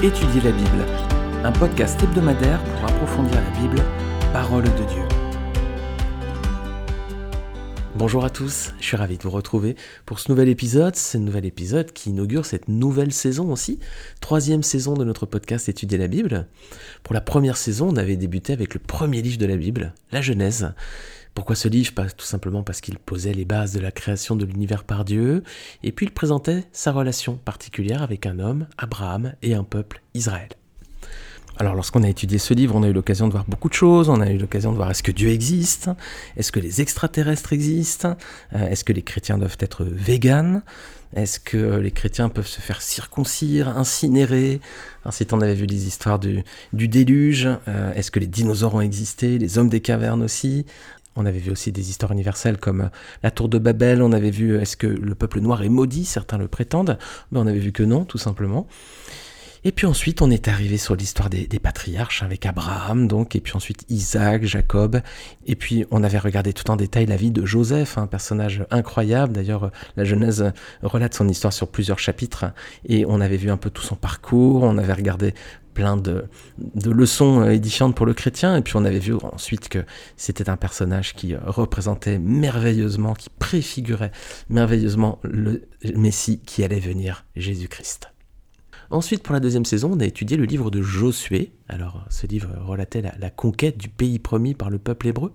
Étudier la Bible, un podcast hebdomadaire pour approfondir la Bible, parole de Dieu. Bonjour à tous, je suis ravi de vous retrouver pour ce nouvel épisode, ce nouvel épisode qui inaugure cette nouvelle saison aussi, troisième saison de notre podcast Étudier la Bible. Pour la première saison, on avait débuté avec le premier livre de la Bible, la Genèse. Pourquoi ce livre? Tout simplement parce qu'il posait les bases de la création de l'univers par Dieu, et puis il présentait sa relation particulière avec un homme, Abraham, et un peuple, Israël. Alors lorsqu'on a étudié ce livre, on a eu l'occasion de voir beaucoup de choses, on a eu l'occasion de voir est-ce que Dieu existe, est-ce que les extraterrestres existent, euh, est-ce que les chrétiens doivent être véganes, est-ce que les chrétiens peuvent se faire circoncire, incinérer? Ensuite, on avait vu les histoires du, déluge. Euh, est-ce que les dinosaures ont existé? Les hommes des cavernes aussi? On avait vu aussi des histoires universelles comme euh, la tour de Babel, on avait vu euh, est-ce que le peuple noir est maudit, certains le prétendent, mais on avait vu que non, tout simplement. Et puis ensuite, on est arrivé sur l'histoire des, patriarches avec Abraham, donc, et puis ensuite Isaac, Jacob. Et puis, on avait regardé tout en détail la vie de Joseph, un personnage incroyable. D'ailleurs, la Genèse relate son histoire sur plusieurs chapitres. Et on avait vu un peu tout son parcours. On avait regardé plein de, leçons euh, édifiantes pour le chrétien. Et puis on avait vu ensuite que c'était un personnage qui euh, représentait merveilleusement, qui préfigurait merveilleusement le Messie qui allait venir, Jésus-Christ. Ensuite, pour la deuxième saison, on a étudié le livre de Josué. Alors, ce livre relatait la, conquête du pays promis par le peuple hébreu.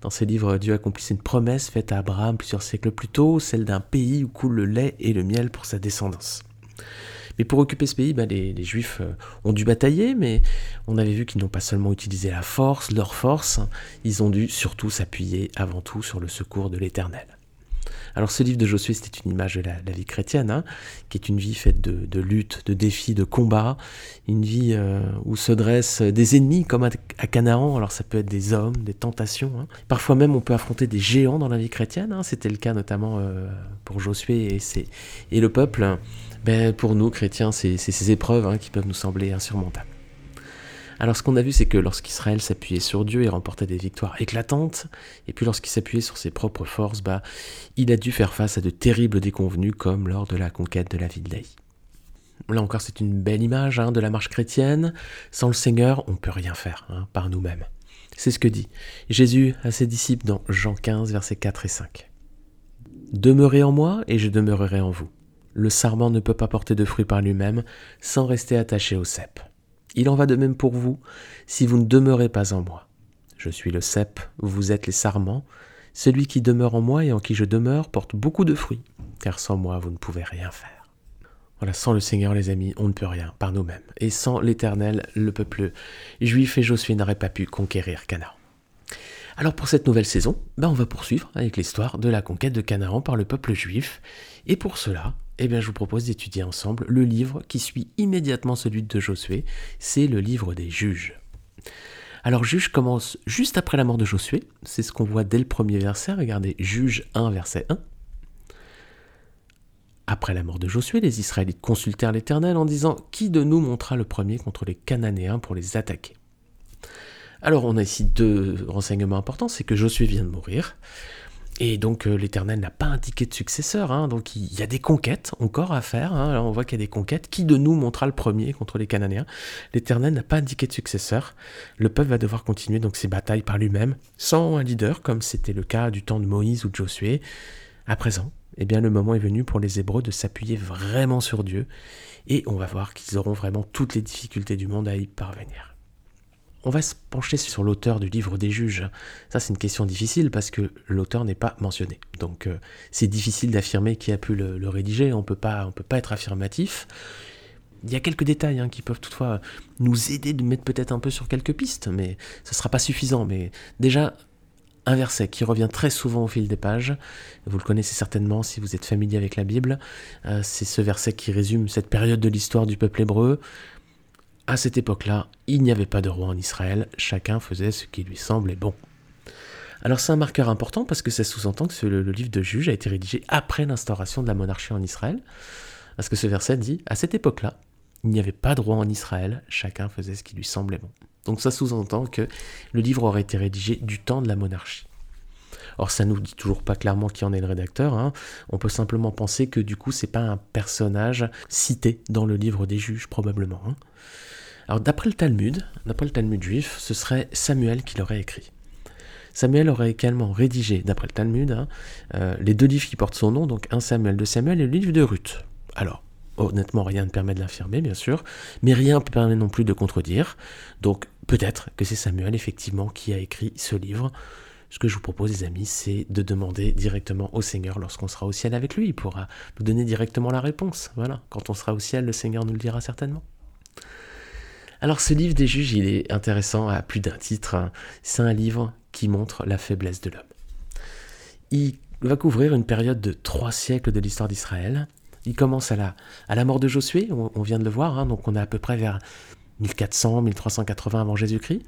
Dans ce livre, Dieu accomplissait une promesse faite à Abraham plusieurs siècles plus tôt, celle d'un pays où coule le lait et le miel pour sa descendance. Mais pour occuper ce pays, bah, les, Juifs euh, ont dû batailler, mais on avait vu qu'ils n'ont pas seulement utilisé la force, leur force, ils ont dû surtout s'appuyer avant tout sur le secours de l'Éternel. Alors ce livre de Josué, c'était une image de la, vie chrétienne, hein, qui est une vie faite de, de, lutte, de défis, de combats, une vie euh, où se dressent des ennemis comme à, Canaan, alors ça peut être des hommes, des tentations, hein. parfois même on peut affronter des géants dans la vie chrétienne, hein. c'était le cas notamment euh, pour Josué et le peuple, ben, pour nous chrétiens, c'est ces épreuves hein, qui peuvent nous sembler insurmontables. Alors ce qu'on a vu, c'est que lorsqu'Israël s'appuyait sur Dieu, il remportait des victoires éclatantes, et puis lorsqu'il s'appuyait sur ses propres forces, bah, il a dû faire face à de terribles déconvenus comme lors de la conquête de la ville d'Aï. Là encore, c'est une belle image hein, de la marche chrétienne. Sans le Seigneur, on ne peut rien faire hein, par nous-mêmes. C'est ce que dit Jésus à ses disciples dans Jean 15, versets 4 et 5. Demeurez en moi et je demeurerai en vous le sarment ne peut pas porter de fruits par lui-même sans rester attaché au cep. Il en va de même pour vous si vous ne demeurez pas en moi. Je suis le cep, vous êtes les sarments. Celui qui demeure en moi et en qui je demeure porte beaucoup de fruits, car sans moi vous ne pouvez rien faire. Voilà, sans le Seigneur, les amis, on ne peut rien par nous-mêmes. Et sans l'Éternel, le peuple juif et Josué n'auraient pas pu conquérir Canaan. Alors pour cette nouvelle saison, ben on va poursuivre avec l'histoire de la conquête de Canaan par le peuple juif. Et pour cela, eh bien, je vous propose d'étudier ensemble le livre qui suit immédiatement celui de Josué, c'est le livre des juges. Alors Juge commence juste après la mort de Josué, c'est ce qu'on voit dès le premier verset, regardez Juge 1 verset 1. Après la mort de Josué, les Israélites consultèrent l'Éternel en disant Qui de nous montera le premier contre les Cananéens pour les attaquer? Alors on a ici deux renseignements importants, c'est que Josué vient de mourir, et donc euh, l'Éternel n'a pas indiqué de successeur, hein. donc il y a des conquêtes encore à faire. Hein. on voit qu'il y a des conquêtes. Qui de nous montrera le premier contre les Cananéens L'Éternel n'a pas indiqué de successeur. Le peuple va devoir continuer donc ses batailles par lui-même, sans un leader, comme c'était le cas du temps de Moïse ou de Josué. À présent, eh bien le moment est venu pour les Hébreux de s'appuyer vraiment sur Dieu, et on va voir qu'ils auront vraiment toutes les difficultés du monde à y parvenir. On va se pencher sur l'auteur du livre des juges. Ça, c'est une question difficile parce que l'auteur n'est pas mentionné. Donc, euh, c'est difficile d'affirmer qui a pu le, rédiger. On ne peut pas être affirmatif. Il y a quelques détails hein, qui peuvent toutefois nous aider de mettre peut-être un peu sur quelques pistes, mais ce ne sera pas suffisant. Mais déjà, un verset qui revient très souvent au fil des pages, vous le connaissez certainement si vous êtes familier avec la Bible, euh, c'est ce verset qui résume cette période de l'histoire du peuple hébreu, à cette époque-là, il n'y avait pas de roi en Israël, chacun faisait ce qui lui semblait bon. Alors c'est un marqueur important parce que ça sous-entend que le, livre de Juge a été rédigé après l'instauration de la monarchie en Israël. Parce que ce verset dit, à cette époque-là, il n'y avait pas de roi en Israël, chacun faisait ce qui lui semblait bon. Donc ça sous-entend que le livre aurait été rédigé du temps de la monarchie. Or, ça nous dit toujours pas clairement qui en est le rédacteur. hein. On peut simplement penser que du coup, c'est pas un personnage cité dans le livre des juges, probablement. hein. Alors, d'après le Talmud, d'après le Talmud juif, ce serait Samuel qui l'aurait écrit. Samuel aurait également rédigé, d'après le Talmud, hein, euh, les deux livres qui portent son nom, donc un Samuel de Samuel et le livre de Ruth. Alors, honnêtement, rien ne permet de l'affirmer, bien sûr, mais rien ne permet non plus de contredire. Donc, peut-être que c'est Samuel, effectivement, qui a écrit ce livre. Ce que je vous propose, les amis, c'est de demander directement au Seigneur lorsqu'on sera au ciel avec lui. Il pourra nous donner directement la réponse. Voilà, quand on sera au ciel, le Seigneur nous le dira certainement. Alors ce livre des juges, il est intéressant à plus d'un titre. hein. C'est un livre qui montre la faiblesse de l'homme. Il va couvrir une période de trois siècles de l'histoire d'Israël. Il commence à la, à la mort de Josué, on, vient de le voir, hein, donc on est à peu près vers 1400, 1380 avant Jésus-Christ.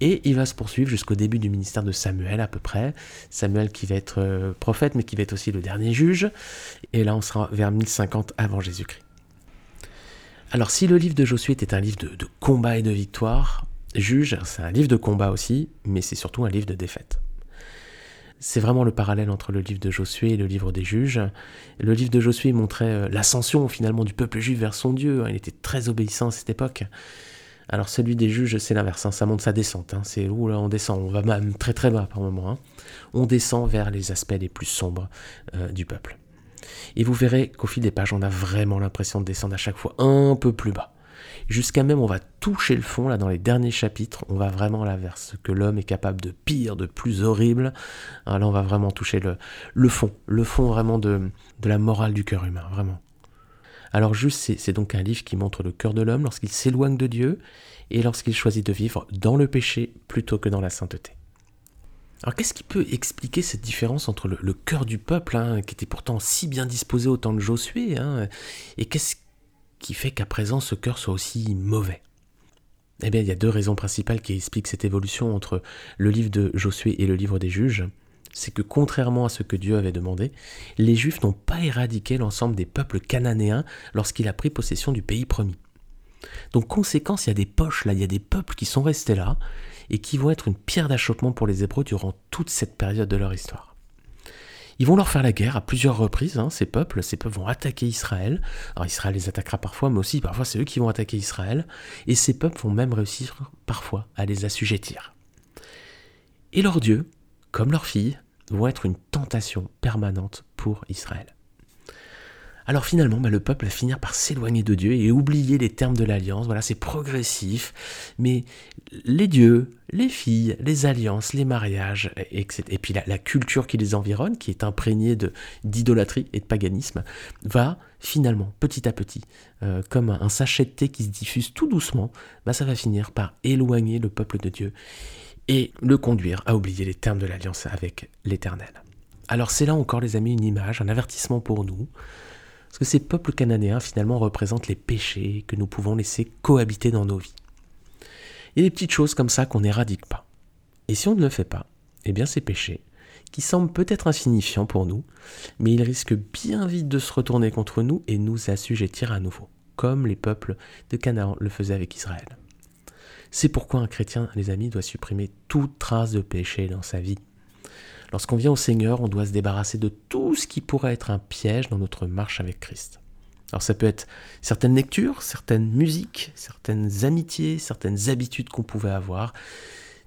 Et il va se poursuivre jusqu'au début du ministère de Samuel à peu près. Samuel qui va être euh, prophète, mais qui va être aussi le dernier juge. Et là, on sera vers 1050 avant Jésus-Christ. Alors, si le livre de Josué était un livre de, combat et de victoire, Juge, c'est un livre de combat aussi, mais c'est surtout un livre de défaite. C'est vraiment le parallèle entre le livre de Josué et le livre des juges. Le livre de Josué montrait euh, l'ascension finalement du peuple juif vers son Dieu. hein. Il était très obéissant à cette époque. Alors celui des juges, c'est l'inverse, hein. ça montre sa descente. hein. C'est où là on descend, on va même très très bas par moment. hein. On descend vers les aspects les plus sombres euh, du peuple. Et vous verrez qu'au fil des pages, on a vraiment l'impression de descendre à chaque fois un peu plus bas. Jusqu'à même, on va toucher le fond, là, dans les derniers chapitres, on va vraiment là vers ce que l'homme est capable de pire, de plus horrible. Ah, là, on va vraiment toucher le, fond, le fond vraiment de la morale du cœur humain, vraiment. Alors juste, c'est donc un livre qui montre le cœur de l'homme lorsqu'il s'éloigne de Dieu et lorsqu'il choisit de vivre dans le péché plutôt que dans la sainteté. Alors qu'est-ce qui peut expliquer cette différence entre le, le cœur du peuple, hein, qui était pourtant si bien disposé au temps de Josué, hein, et qu'est-ce qui fait qu'à présent ce cœur soit aussi mauvais? Eh bien, il y a deux raisons principales qui expliquent cette évolution entre le livre de Josué et le livre des juges. C'est que contrairement à ce que Dieu avait demandé, les Juifs n'ont pas éradiqué l'ensemble des peuples cananéens lorsqu'il a pris possession du pays promis. Donc conséquence, il y a des poches là, il y a des peuples qui sont restés là et qui vont être une pierre d'achoppement pour les Hébreux durant toute cette période de leur histoire. Ils vont leur faire la guerre à plusieurs reprises, hein, ces peuples. Ces peuples vont attaquer Israël. Alors Israël les attaquera parfois, mais aussi parfois c'est eux qui vont attaquer Israël. Et ces peuples vont même réussir parfois à les assujettir. Et leurs dieux, comme leurs filles, vont être une tentation permanente pour Israël. Alors finalement, bah, le peuple va finir par s'éloigner de Dieu et oublier les termes de l'alliance. Voilà, c'est progressif, mais les dieux, les filles, les alliances, les mariages, et, puis la, culture qui les environne, qui est imprégnée d'idolâtrie et de paganisme, va finalement, petit à petit, euh, comme un sachet de thé qui se diffuse tout doucement, bah, ça va finir par éloigner le peuple de Dieu et le conduire à oublier les termes de l'alliance avec l'Éternel. Alors c'est là encore, les amis, une image, un avertissement pour nous. Parce que ces peuples cananéens finalement représentent les péchés que nous pouvons laisser cohabiter dans nos vies. Il y a des petites choses comme ça qu'on n'éradique pas. Et si on ne le fait pas, eh bien ces péchés, qui semblent peut-être insignifiants pour nous, mais ils risquent bien vite de se retourner contre nous et nous assujettir à nouveau, comme les peuples de Canaan le faisaient avec Israël. C'est pourquoi un chrétien, les amis, doit supprimer toute trace de péché dans sa vie. Lorsqu'on vient au Seigneur, on doit se débarrasser de tout ce qui pourrait être un piège dans notre marche avec Christ. Alors ça peut être certaines lectures, certaines musiques, certaines amitiés, certaines habitudes qu'on pouvait avoir.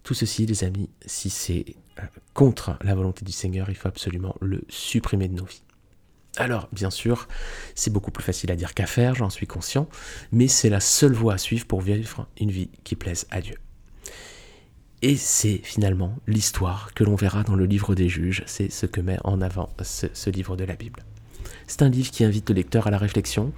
Tout ceci, les amis, si c'est euh, contre la volonté du Seigneur, il faut absolument le supprimer de nos vies. Alors, bien sûr, c'est beaucoup plus facile à dire qu'à faire, j'en suis conscient, mais c'est la seule voie à suivre pour vivre une vie qui plaise à Dieu. Et c'est finalement l'histoire que l'on verra dans le livre des juges, c'est ce que met en avant ce, livre de la Bible. C'est un livre qui invite le lecteur à la réflexion,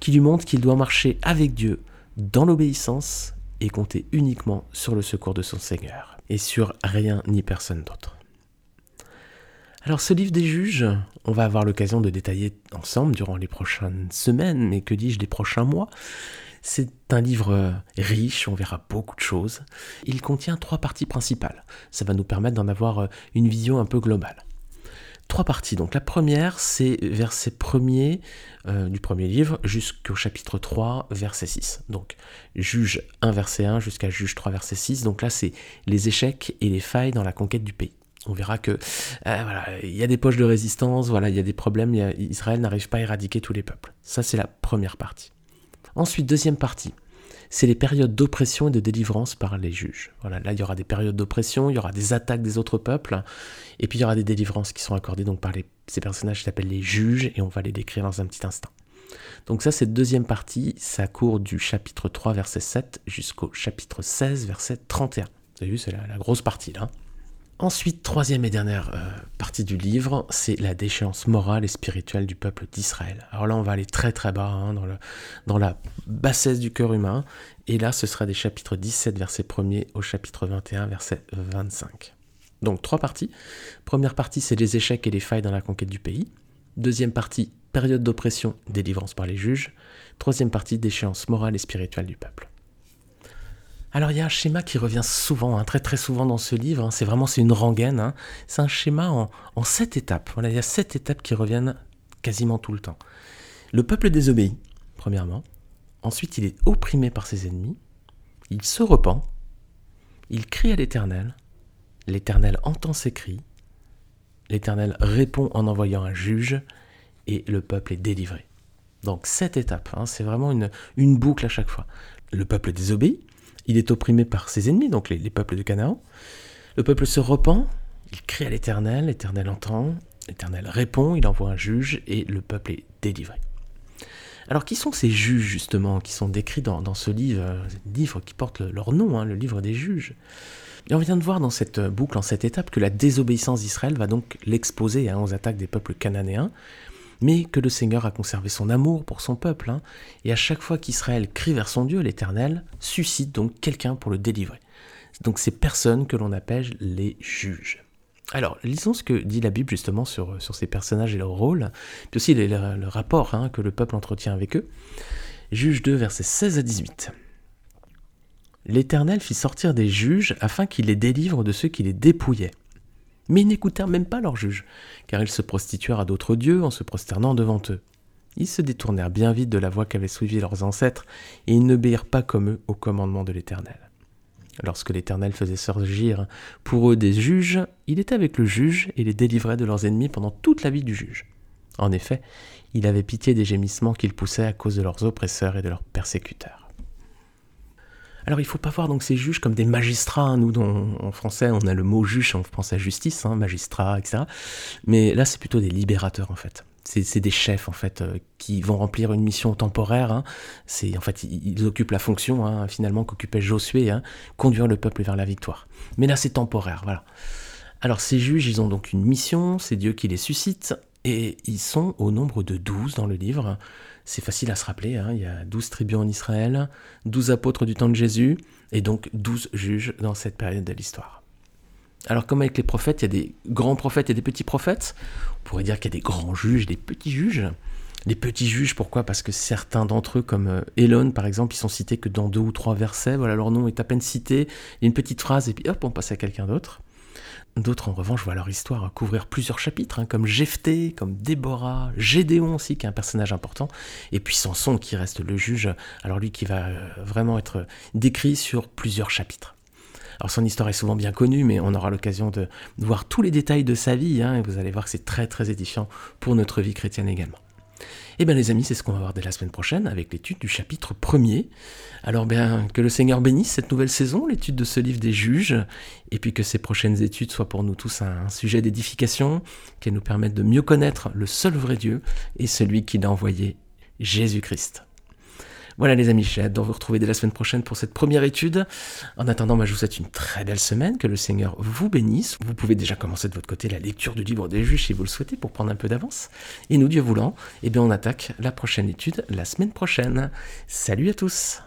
qui lui montre qu'il doit marcher avec Dieu dans l'obéissance et compter uniquement sur le secours de son Seigneur, et sur rien ni personne d'autre. Alors ce livre des juges, on va avoir l'occasion de détailler ensemble durant les prochaines semaines, mais que dis-je, les prochains mois. C'est un livre riche, on verra beaucoup de choses. Il contient trois parties principales. Ça va nous permettre d'en avoir une vision un peu globale. Trois parties. Donc la première, c'est verset premier euh, du premier livre jusqu'au chapitre 3, verset 6. Donc juge 1, verset 1 jusqu'à juge 3, verset 6. Donc là, c'est les échecs et les failles dans la conquête du pays. On verra que voilà, il y a des poches de résistance, voilà, il y a des problèmes, Israël n'arrive pas à éradiquer tous les peuples. Ça, c'est la première partie. Ensuite, deuxième partie, c'est les périodes d'oppression et de délivrance par les juges. Voilà, là, il y aura des périodes d'oppression, il y aura des attaques des autres peuples, et puis il y aura des délivrances qui sont accordées donc par ces personnages qui s'appellent les juges, et on va les décrire dans un petit instant. Donc ça, cette deuxième partie, ça court du chapitre 3, verset 7, jusqu'au chapitre 16, verset 31. Vous avez vu, c'est la grosse partie là. Ensuite, troisième et dernière euh, partie du livre, c'est la déchéance morale et spirituelle du peuple d'Israël. Alors là, on va aller très très bas, hein, dans, dans la bassesse du cœur humain. Et là, ce sera des chapitres 17, verset 1er, au chapitre 21, verset 25. Donc trois parties. Première partie, c'est les échecs et les failles dans la conquête du pays. Deuxième partie, période d'oppression, délivrance par les juges. Troisième partie, déchéance morale et spirituelle du peuple. Alors il y a un schéma qui revient souvent, hein, très très souvent dans ce livre, hein. c'est vraiment c'est une rengaine, hein. c'est un schéma en, sept étapes. Il y a sept étapes qui reviennent quasiment tout le temps. Le peuple désobéit, premièrement. Ensuite, il est opprimé par ses ennemis. Il se repent. Il crie à l'Éternel. L'Éternel entend ses cris. L'Éternel répond en envoyant un juge. Et le peuple est délivré. Donc sept étapes, c'est vraiment une boucle à chaque fois. Le peuple désobéit, il est opprimé par ses ennemis, donc les, peuples de Canaan. Le peuple se repent, il crie à l'Éternel, l'Éternel entend, l'Éternel répond, il envoie un juge et le peuple est délivré. Alors qui sont ces juges justement qui sont décrits dans, ce livre, euh, livre qui porte leur nom, hein, le livre des juges? Et on vient de voir dans cette boucle, en cette étape, que la désobéissance d'Israël va donc l'exposer hein, aux attaques des peuples cananéens, mais que le Seigneur a conservé son amour pour son peuple, hein, et à chaque fois qu'Israël crie vers son Dieu, l'Éternel suscite donc quelqu'un pour le délivrer. Donc ces personnes que l'on appelle les juges. Alors, lisons ce que dit la Bible justement sur, ces personnages et leur rôle, puis aussi le, rapport hein, que le peuple entretient avec eux. Juge 2, versets 16 à 18. L'Éternel fit sortir des juges afin qu'ils les délivrent de ceux qui les dépouillaient mais ils n'écoutèrent même pas leurs juges, car ils se prostituèrent à d'autres dieux en se prosternant devant eux. Ils se détournèrent bien vite de la voie qu'avaient suivi leurs ancêtres, et ils n'obéirent pas comme eux au commandement de l'Éternel. Lorsque l'Éternel faisait surgir pour eux des juges, il était avec le juge et les délivrait de leurs ennemis pendant toute la vie du juge. En effet, il avait pitié des gémissements qu'ils poussaient à cause de leurs oppresseurs et de leurs persécuteurs. Alors il faut pas voir ces juges comme des magistrats. Hein. Nous, en français, on a le mot juge, on pense à justice, hein, magistrat, etc. Mais là, c'est plutôt des libérateurs en fait. C'est des chefs en fait euh, qui vont remplir une mission temporaire. Hein. En fait ils, occupent la fonction finalement qu'occupait Josué, conduire le peuple vers la victoire. Mais là, c'est temporaire, voilà. Alors ces juges, ils ont donc une mission, c'est Dieu qui les suscite, et ils sont au nombre de douze dans le livre. C'est facile à se rappeler, hein. il y a 12 tribus en Israël, 12 apôtres du temps de Jésus, et donc 12 juges dans cette période de l'histoire. Alors comme avec les prophètes, il y a des grands prophètes et des petits prophètes, on pourrait dire qu'il y a des grands juges, des petits juges. Les petits juges, pourquoi? Parce que certains d'entre eux, comme Elon par exemple, ils sont cités que dans deux ou trois versets, voilà, leur nom est à peine cité, une petite phrase, et puis hop, on passe à quelqu'un d'autre. D'autres, en revanche, voient leur histoire couvrir plusieurs chapitres, hein, comme Jephthé, comme Déborah, Gédéon aussi, qui est un personnage important, et puis Samson, qui reste le juge, alors lui qui va euh, vraiment être décrit sur plusieurs chapitres. Alors son histoire est souvent bien connue, mais on aura l'occasion de voir tous les détails de sa vie, hein, et vous allez voir que c'est très très édifiant pour notre vie chrétienne également. Eh bien les amis, c'est ce qu'on va voir dès la semaine prochaine avec l'étude du chapitre 1er. Alors bien que le Seigneur bénisse cette nouvelle saison, l'étude de ce livre des juges, et puis que ces prochaines études soient pour nous tous un, sujet d'édification, qu'elles nous permettent de mieux connaître le seul vrai Dieu et celui qui l'a envoyé, Jésus-Christ. Voilà les amis, j'ai hâte de vous retrouver dès la semaine prochaine pour cette première étude. En attendant, je vous souhaite une très belle semaine, que le Seigneur vous bénisse. Vous pouvez déjà commencer de votre côté la lecture du livre des juges si vous le souhaitez pour prendre un peu d'avance. Et nous, Dieu voulant, eh bien on attaque la prochaine étude la semaine prochaine. Salut à tous